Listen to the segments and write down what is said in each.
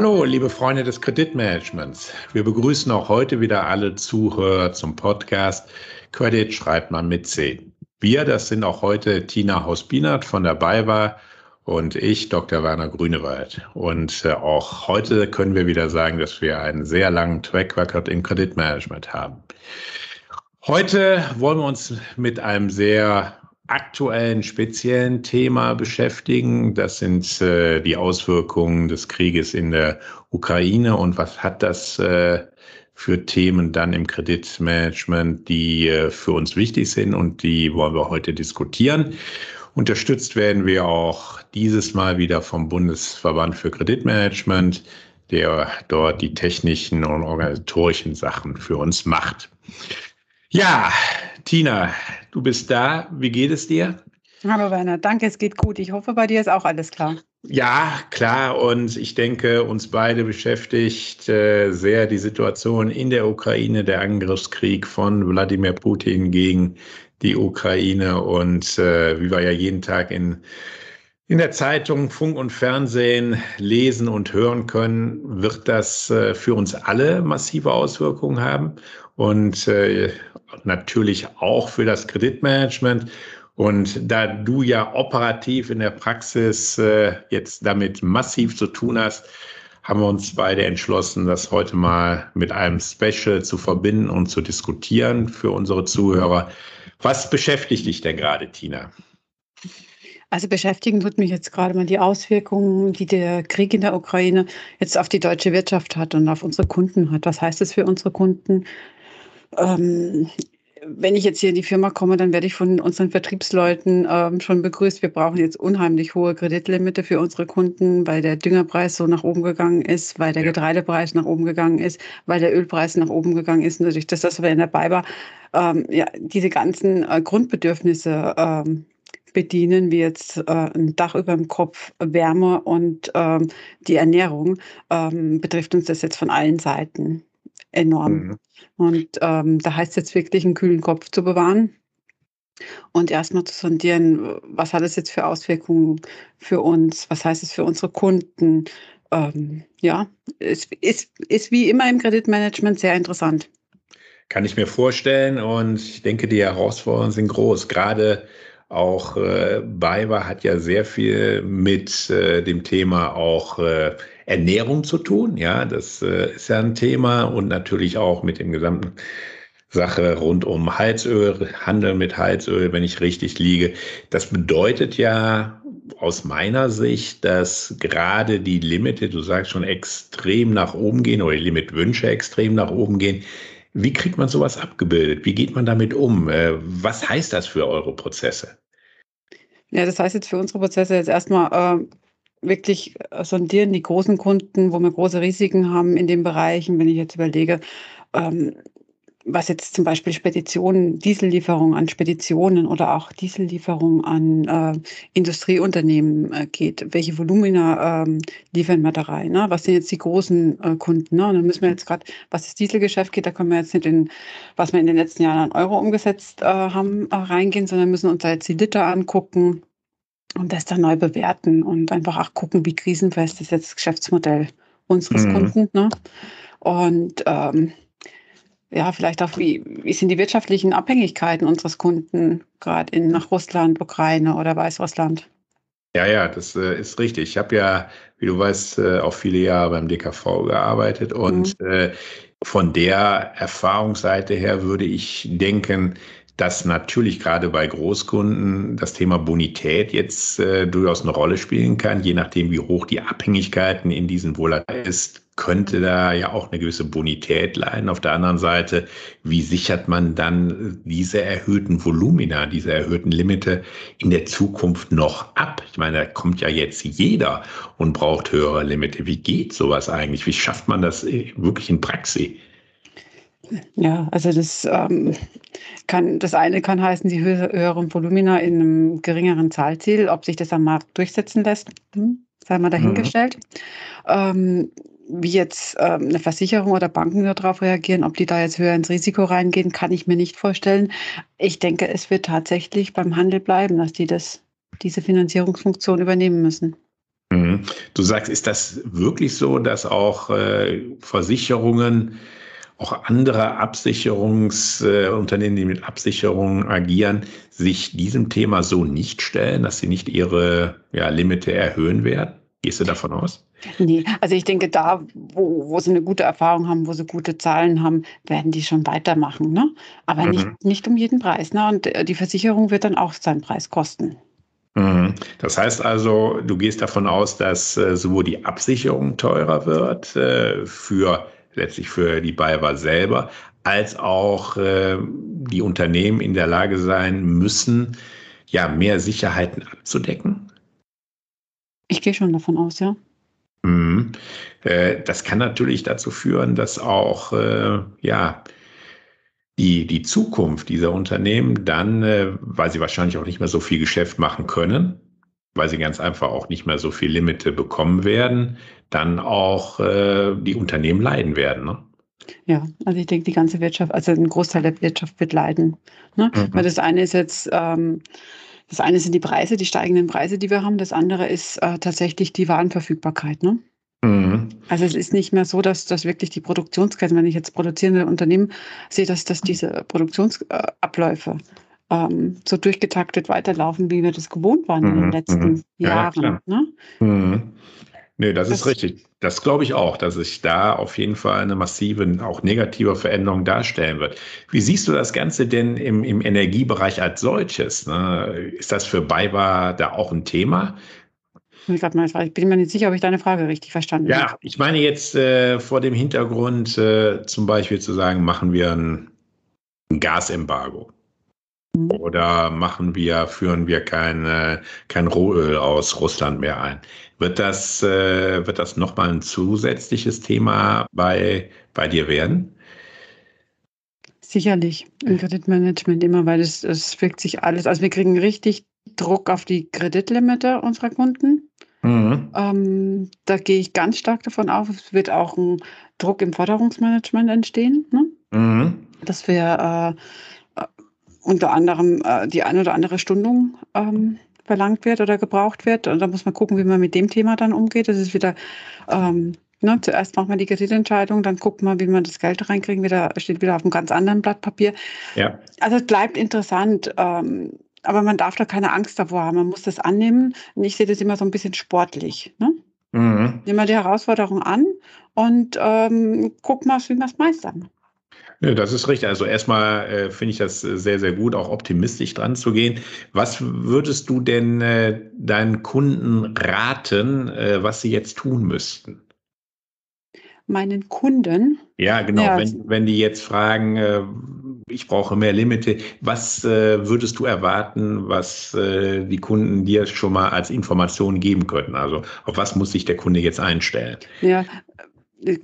Hallo, liebe Freunde des Kreditmanagements. Wir begrüßen auch heute wieder alle Zuhörer zum Podcast Credit schreibt man mit C. Wir, das sind auch heute Tina Hausbinert von der BayWa und ich, Dr. Werner Grünewald. Und äh, auch heute können wir wieder sagen, dass wir einen sehr langen Track Record im Kreditmanagement haben. Heute wollen wir uns mit einem sehr aktuellen, speziellen Thema beschäftigen. Das sind äh, die Auswirkungen des Krieges in der Ukraine und was hat das äh, für Themen dann im Kreditmanagement, die äh, für uns wichtig sind und die wollen wir heute diskutieren. Unterstützt werden wir auch dieses Mal wieder vom Bundesverband für Kreditmanagement, der dort die technischen und organisatorischen Sachen für uns macht. Ja, Tina, du bist da. Wie geht es dir? Hallo Werner, danke, es geht gut. Ich hoffe, bei dir ist auch alles klar. Ja, klar. Und ich denke, uns beide beschäftigt äh, sehr die Situation in der Ukraine, der Angriffskrieg von Wladimir Putin gegen die Ukraine. Und äh, wie wir ja jeden Tag in in der Zeitung, Funk und Fernsehen lesen und hören können, wird das äh, für uns alle massive Auswirkungen haben und äh, natürlich auch für das Kreditmanagement. Und da du ja operativ in der Praxis äh, jetzt damit massiv zu tun hast, haben wir uns beide entschlossen, das heute mal mit einem Special zu verbinden und zu diskutieren für unsere Zuhörer. Was beschäftigt dich denn gerade, Tina? Also beschäftigen tut mich jetzt gerade mal die Auswirkungen, die der Krieg in der Ukraine jetzt auf die deutsche Wirtschaft hat und auf unsere Kunden hat. Was heißt das für unsere Kunden? Ähm, wenn ich jetzt hier in die Firma komme, dann werde ich von unseren Vertriebsleuten ähm, schon begrüßt. Wir brauchen jetzt unheimlich hohe Kreditlimite für unsere Kunden, weil der Düngerpreis so nach oben gegangen ist, weil der ja. Getreidepreis nach oben gegangen ist, weil der Ölpreis nach oben gegangen ist. Natürlich, dass das wir in der BayWa ähm, ja, diese ganzen äh, Grundbedürfnisse ähm, bedienen, wie jetzt äh, ein Dach über dem Kopf, Wärme und ähm, die Ernährung, ähm, betrifft uns das jetzt von allen Seiten enorm. Mhm. Und ähm, da heißt es jetzt wirklich, einen kühlen Kopf zu bewahren und erstmal zu sondieren, was hat es jetzt für Auswirkungen für uns, was heißt es für unsere Kunden. Ähm, ja, es ist, ist wie immer im Kreditmanagement sehr interessant. Kann ich mir vorstellen und ich denke, die Herausforderungen sind groß. Gerade auch äh, BayWa hat ja sehr viel mit äh, dem Thema auch äh, Ernährung zu tun. Ja, das äh, ist ja ein Thema und natürlich auch mit dem gesamten Sache rund um Heizöl, Handel mit Heizöl, wenn ich richtig liege. Das bedeutet ja aus meiner Sicht, dass gerade die Limite, du sagst schon, extrem nach oben gehen oder die Limitwünsche extrem nach oben gehen. Wie kriegt man sowas abgebildet? Wie geht man damit um? Äh, was heißt das für eure Prozesse? Ja, das heißt jetzt für unsere Prozesse jetzt erstmal äh, wirklich sondieren die großen Kunden, wo wir große Risiken haben in den Bereichen. Wenn ich jetzt überlege, ähm, was jetzt zum Beispiel Speditionen, Diesellieferungen an Speditionen oder auch Diesellieferungen an äh, Industrieunternehmen äh, geht. Welche Volumina ähm, liefern wir da rein? Ne? Was sind jetzt die großen äh, Kunden? Ne? Und dann müssen wir jetzt gerade, was das Dieselgeschäft geht, da können wir jetzt nicht in, was wir in den letzten Jahren an Euro umgesetzt äh, haben, äh, reingehen, sondern müssen uns da jetzt die Liter angucken und das dann neu bewerten und einfach auch gucken, wie krisenfest ist jetzt das Geschäftsmodell unseres mhm. Kunden. Ne? Und ähm, ja, vielleicht auch, wie, wie sind die wirtschaftlichen Abhängigkeiten unseres Kunden, gerade in nach Russland, Ukraine oder Weißrussland? Ja, ja, das äh, ist richtig. Ich habe ja, wie du weißt, äh, auch viele Jahre beim DKV gearbeitet und mhm. äh, von der Erfahrungsseite her würde ich denken, dass natürlich gerade bei Großkunden das Thema Bonität jetzt äh, durchaus eine Rolle spielen kann, je nachdem, wie hoch die Abhängigkeiten in diesen Volata ist, könnte da ja auch eine gewisse Bonität leiden. Auf der anderen Seite, wie sichert man dann diese erhöhten Volumina, diese erhöhten Limite in der Zukunft noch ab? Ich meine, da kommt ja jetzt jeder und braucht höhere Limite. Wie geht sowas eigentlich? Wie schafft man das äh, wirklich in Praxis? Ja, also das ähm, kann, das eine kann heißen, die höheren Volumina in einem geringeren Zahlziel. Ob sich das am Markt durchsetzen lässt, hm, sei mal dahingestellt. Mhm. Ähm, wie jetzt ähm, eine Versicherung oder Banken darauf reagieren, ob die da jetzt höher ins Risiko reingehen, kann ich mir nicht vorstellen. Ich denke, es wird tatsächlich beim Handel bleiben, dass die das, diese Finanzierungsfunktion übernehmen müssen. Mhm. Du sagst, ist das wirklich so, dass auch äh, Versicherungen, auch andere Absicherungsunternehmen, äh, die mit Absicherungen agieren, sich diesem Thema so nicht stellen, dass sie nicht ihre ja, Limite erhöhen werden? Gehst du davon aus? Nee, also ich denke, da, wo, wo sie eine gute Erfahrung haben, wo sie gute Zahlen haben, werden die schon weitermachen. Ne? Aber mhm. nicht, nicht um jeden Preis. Ne? Und äh, die Versicherung wird dann auch seinen Preis kosten. Mhm. Das heißt also, du gehst davon aus, dass äh, sowohl die Absicherung teurer wird für letztlich für die BayWa selber, als auch äh, die Unternehmen in der Lage sein müssen, ja, mehr Sicherheiten abzudecken? Ich gehe schon davon aus, ja. Mhm. Äh, das kann natürlich dazu führen, dass auch äh, ja, die, die Zukunft dieser Unternehmen dann, äh, weil sie wahrscheinlich auch nicht mehr so viel Geschäft machen können, weil sie ganz einfach auch nicht mehr so viel Limite bekommen werden, dann auch äh, die Unternehmen leiden werden. Ne? Ja, also ich denke, die ganze Wirtschaft, also ein Großteil der Wirtschaft wird leiden. Ne? Mhm. Weil das eine ist jetzt, ähm, das eine sind die Preise, die steigenden Preise, die wir haben. Das andere ist äh, tatsächlich die Warenverfügbarkeit. Ne? Mhm. Also es ist nicht mehr so, dass, dass wirklich die Produktionsketten, wenn ich jetzt produzierende Unternehmen sehe, dass, dass diese Produktionsabläufe ähm, so durchgetaktet weiterlaufen, wie wir das gewohnt waren mhm. in den mhm. letzten mhm. Jahren. Ja, ne? mhm. Nee, das, das ist richtig. Das glaube ich auch, dass sich da auf jeden Fall eine massive, auch negative Veränderung darstellen wird. Wie siehst du das Ganze denn im, im Energiebereich als solches? Ne? Ist das für BayWa da auch ein Thema? Ich bin mir nicht sicher, ob ich deine Frage richtig verstanden habe. Ja, ich meine jetzt äh, vor dem Hintergrund äh, zum Beispiel zu sagen, machen wir ein, ein Gasembargo. Mhm. Oder machen wir, führen wir kein, äh, kein Rohöl aus Russland mehr ein? Wird das, äh, wird das nochmal ein zusätzliches Thema bei, bei dir werden? Sicherlich im Kreditmanagement immer, weil es, es wirkt sich alles. Also wir kriegen richtig Druck auf die Kreditlimite unserer Kunden. Mhm. Ähm, da gehe ich ganz stark davon aus, es wird auch ein Druck im Forderungsmanagement entstehen, ne? mhm. dass wir äh, unter anderem äh, die eine oder andere Stundung ähm, verlangt wird oder gebraucht wird. Und da muss man gucken, wie man mit dem Thema dann umgeht. Das ist wieder, ähm, ne, zuerst macht man die Kreditentscheidung, dann guckt man, wie man das Geld reinkriegen, wieder, steht wieder auf einem ganz anderen Blatt Papier. Ja. Also es bleibt interessant. Ähm, aber man darf da keine Angst davor haben. Man muss das annehmen. Und ich sehe das immer so ein bisschen sportlich. Ne? Mhm. Nimm mal die Herausforderung an und ähm, guck mal, wie wir es meistern. Ja, das ist richtig. Also erstmal äh, finde ich das sehr, sehr gut, auch optimistisch dran zu gehen. Was würdest du denn äh, deinen Kunden raten, äh, was sie jetzt tun müssten? Meinen Kunden? Ja, genau. Ja. Wenn, wenn die jetzt fragen, äh, ich brauche mehr Limite, was äh, würdest du erwarten, was äh, die Kunden dir schon mal als Information geben könnten? Also auf was muss sich der Kunde jetzt einstellen? Ja,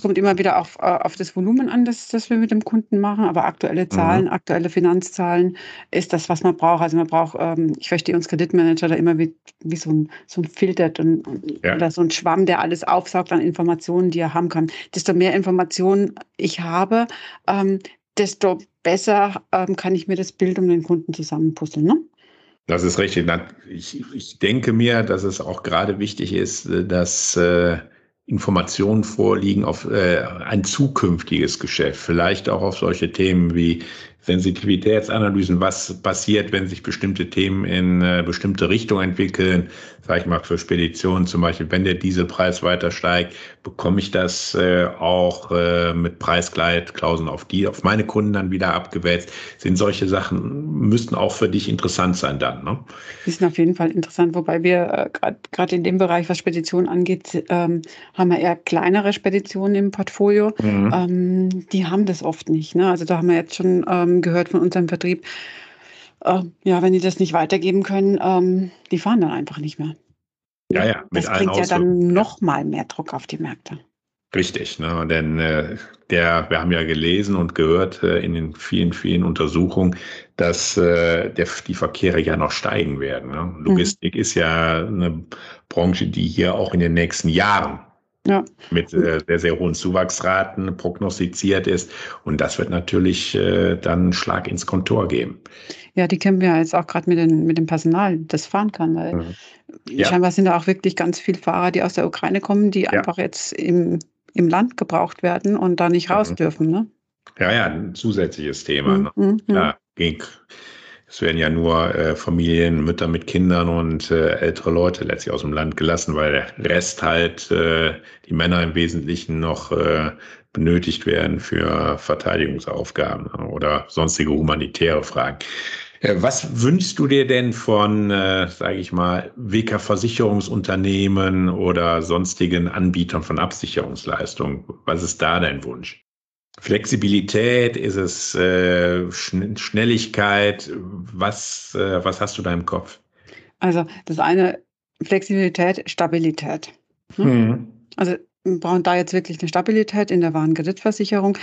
kommt immer wieder auf, äh, auf das Volumen an, das, das wir mit dem Kunden machen, aber aktuelle Zahlen, mhm. aktuelle Finanzzahlen ist das, was man braucht. Also man braucht, ähm, ich verstehe uns Kreditmanager da immer wie, wie so, ein, so ein Filter und, ja. oder so ein Schwamm, der alles aufsaugt an Informationen, die er haben kann. Desto mehr Informationen ich habe, ähm, desto besser ähm, kann ich mir das Bild um den Kunden zusammenpuzzeln. Ne? Das ist richtig. Ich, ich denke mir, dass es auch gerade wichtig ist, äh, dass äh, Informationen vorliegen auf äh, ein zukünftiges Geschäft, vielleicht auch auf solche Themen wie Sensitivitätsanalysen, was passiert, wenn sich bestimmte Themen in äh, bestimmte Richtungen entwickeln, sage ich mal für Speditionen zum Beispiel, wenn der Dieselpreis weiter steigt, bekomme ich das äh, auch äh, mit Preisgleitklauseln auf die, auf meine Kunden dann wieder abgewälzt. Sind solche Sachen, müssten auch für dich interessant sein dann, ne? Die sind auf jeden Fall interessant, wobei wir äh, gerade in dem Bereich, was Speditionen angeht, ähm, haben wir eher kleinere Speditionen im Portfolio. Mhm. Ähm, die haben das oft nicht. Ne? Also da haben wir jetzt schon ähm, gehört von unserem Vertrieb, äh, ja, wenn die das nicht weitergeben können, ähm, die fahren dann einfach nicht mehr. Ja, ja, mit das bringt ja dann noch mal mehr Druck auf die Märkte. Richtig, ne? denn äh, der, wir haben ja gelesen und gehört äh, in den vielen, vielen Untersuchungen, dass äh, der, die Verkehre ja noch steigen werden. Ne? Logistik mhm. ist ja eine Branche, die hier auch in den nächsten Jahren ja. mit äh, sehr, sehr hohen Zuwachsraten prognostiziert ist. Und das wird natürlich äh, dann einen Schlag ins Kontor geben. Ja, die kennen wir jetzt auch gerade mit, mit dem Personal, das fahren kann, weil mhm. ja. scheinbar sind da auch wirklich ganz viele Fahrer, die aus der Ukraine kommen, die ja. einfach jetzt im, im Land gebraucht werden und da nicht raus mhm. dürfen. Ne? Ja, ja, ein zusätzliches Thema. Mhm. Ne? Mhm. Ja, ging es werden ja nur äh, Familien, Mütter mit Kindern und äh, ältere Leute letztlich aus dem Land gelassen, weil der Rest halt, äh, die Männer im Wesentlichen noch äh, benötigt werden für Verteidigungsaufgaben oder sonstige humanitäre Fragen. Äh, was wünschst du dir denn von, äh, sage ich mal, WK-Versicherungsunternehmen oder sonstigen Anbietern von Absicherungsleistungen? Was ist da dein Wunsch? Flexibilität? Ist es äh, Schnelligkeit? Was, äh, was hast du da im Kopf? Also das eine Flexibilität, Stabilität. Hm? Mhm. Also wir brauchen da jetzt wirklich eine Stabilität in der Warenkreditversicherung.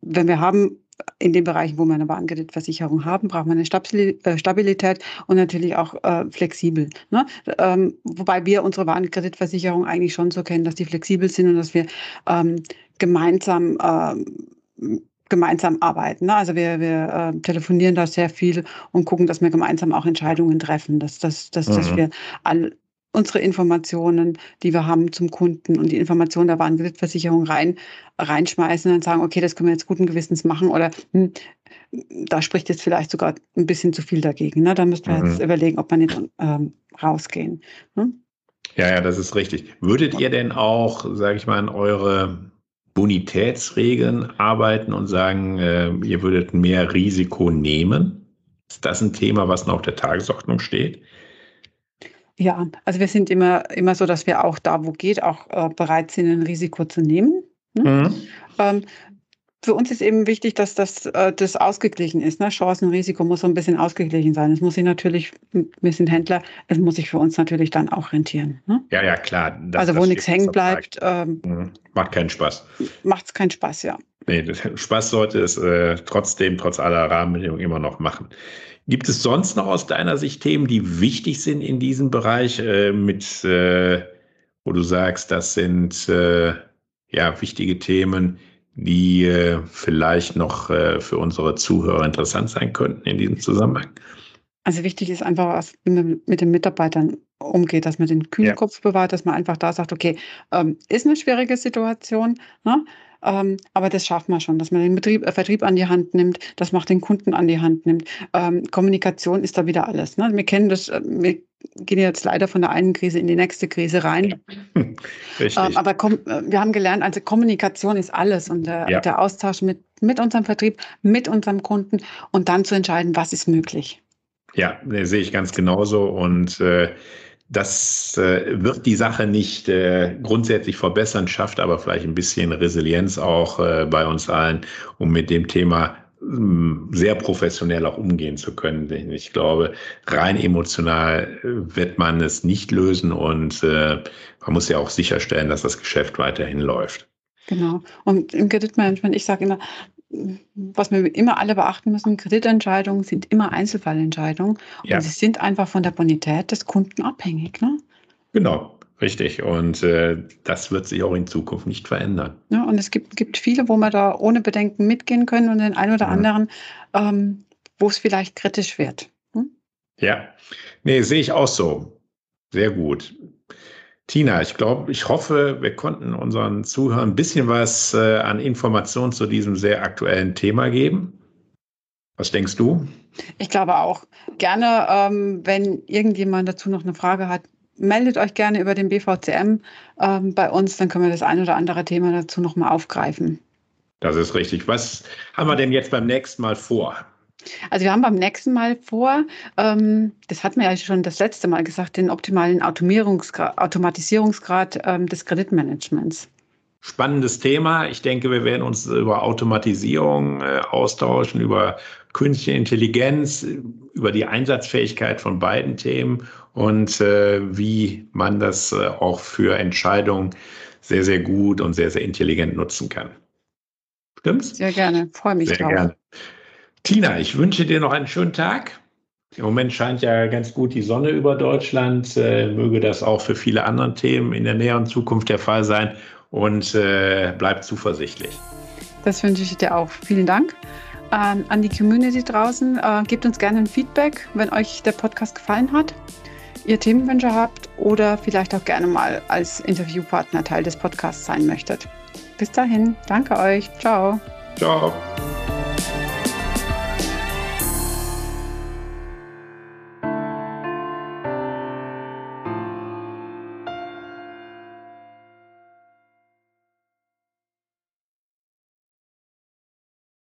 Wenn wir haben, in den Bereichen, wo wir eine Warenkreditversicherung haben, braucht man eine äh, Stabilität und natürlich auch äh, flexibel. Ne? Ähm, wobei wir unsere Warenkreditversicherung eigentlich schon so kennen, dass die flexibel sind und dass wir ähm, gemeinsam ähm, gemeinsam arbeiten. Ne? Also wir, wir äh, telefonieren da sehr viel und gucken, dass wir gemeinsam auch Entscheidungen treffen, dass, dass, dass, mhm. dass wir all unsere Informationen, die wir haben zum Kunden und die Informationen der Warenkreditversicherung rein, reinschmeißen und sagen, okay, das können wir jetzt guten Gewissens machen oder hm, da spricht jetzt vielleicht sogar ein bisschen zu viel dagegen. Ne? Da müssten wir mhm. jetzt überlegen, ob wir nicht ähm, rausgehen. Ne? Ja, ja, das ist richtig. Würdet ihr denn auch, sage ich mal, in eure Bonitätsregeln arbeiten und sagen, äh, ihr würdet mehr Risiko nehmen? Ist das ein Thema, was noch auf der Tagesordnung steht? Ja, also wir sind immer, immer so, dass wir auch da, wo geht, auch äh, bereit sind, ein Risiko zu nehmen. Ne? Mhm. Ähm, für uns ist eben wichtig, dass das, äh, das ausgeglichen ist. Ne? Chancen, Risiko muss so ein bisschen ausgeglichen sein. Es muss sich natürlich, wir sind Händler, es muss sich für uns natürlich dann auch rentieren. Ne? Ja, ja, klar. Das, also wo nichts hängen bleibt. Ähm, mhm. Macht keinen Spaß. Macht es keinen Spaß, ja. Nee, Spaß sollte es äh, trotzdem, trotz aller Rahmenbedingungen immer noch machen. Gibt es sonst noch aus deiner Sicht Themen, die wichtig sind in diesem Bereich, äh, mit, äh, wo du sagst, das sind äh, ja wichtige Themen, die äh, vielleicht noch äh, für unsere Zuhörer interessant sein könnten in diesem Zusammenhang? Also wichtig ist einfach, was mit den Mitarbeitern umgeht, dass man den kühlen ja. Kopf bewahrt, dass man einfach da sagt, okay, ähm, ist eine schwierige Situation, ne? ähm, aber das schafft man schon, dass man den Betrieb, äh, Vertrieb an die Hand nimmt, dass man den Kunden an die Hand nimmt. Ähm, Kommunikation ist da wieder alles. Ne? Wir kennen das, äh, wir gehen jetzt leider von der einen Krise in die nächste Krise rein. Richtig. Ähm, aber äh, wir haben gelernt, also Kommunikation ist alles und der, ja. der Austausch mit, mit unserem Vertrieb, mit unserem Kunden und dann zu entscheiden, was ist möglich. Ja, sehe ich ganz genauso und äh, das äh, wird die Sache nicht äh, grundsätzlich verbessern, schafft aber vielleicht ein bisschen Resilienz auch äh, bei uns allen, um mit dem Thema sehr professionell auch umgehen zu können. Denn ich glaube, rein emotional äh, wird man es nicht lösen und äh, man muss ja auch sicherstellen, dass das Geschäft weiterhin läuft. Genau. Und im Kreditmanagement, ich sage immer, was wir immer alle beachten müssen, Kreditentscheidungen sind immer Einzelfallentscheidungen ja. und sie sind einfach von der Bonität des Kunden abhängig. Ne? Genau, richtig. Und äh, das wird sich auch in Zukunft nicht verändern. Ja, und es gibt, gibt viele, wo wir da ohne Bedenken mitgehen können und den einen oder mhm. anderen, ähm, wo es vielleicht kritisch wird. Hm? Ja, nee, sehe ich auch so. Sehr gut. Tina, ich glaube, ich hoffe, wir konnten unseren Zuhörern ein bisschen was äh, an Informationen zu diesem sehr aktuellen Thema geben. Was denkst du? Ich glaube auch. Gerne, ähm, wenn irgendjemand dazu noch eine Frage hat, meldet euch gerne über den BVCM ähm, bei uns, dann können wir das ein oder andere Thema dazu nochmal aufgreifen. Das ist richtig. Was haben wir denn jetzt beim nächsten Mal vor? Also wir haben beim nächsten Mal vor, ähm, das hatten wir ja schon das letzte Mal gesagt, den optimalen Automatisierungsgrad ähm, des Kreditmanagements. Spannendes Thema. Ich denke, wir werden uns über Automatisierung äh, austauschen, über künstliche Intelligenz, über die Einsatzfähigkeit von beiden Themen und äh, wie man das äh, auch für Entscheidungen sehr, sehr gut und sehr, sehr intelligent nutzen kann. Stimmt's? Sehr gerne. Freue mich sehr drauf. Gerne. Tina, ich wünsche dir noch einen schönen Tag. Im Moment scheint ja ganz gut die Sonne über Deutschland. Äh, möge das auch für viele andere Themen in der näheren Zukunft der Fall sein. und äh, bleib zuversichtlich. Das wünsche ich dir auch. Vielen Dank. Ähm, an die Community draußen, äh, gebt uns gerne ein Feedback, wenn euch der Podcast gefallen hat, ihr Themenwünsche habt oder vielleicht auch gerne mal als Interviewpartner Teil des Podcasts sein möchtet. Bis dahin, danke euch. Ciao. Ciao.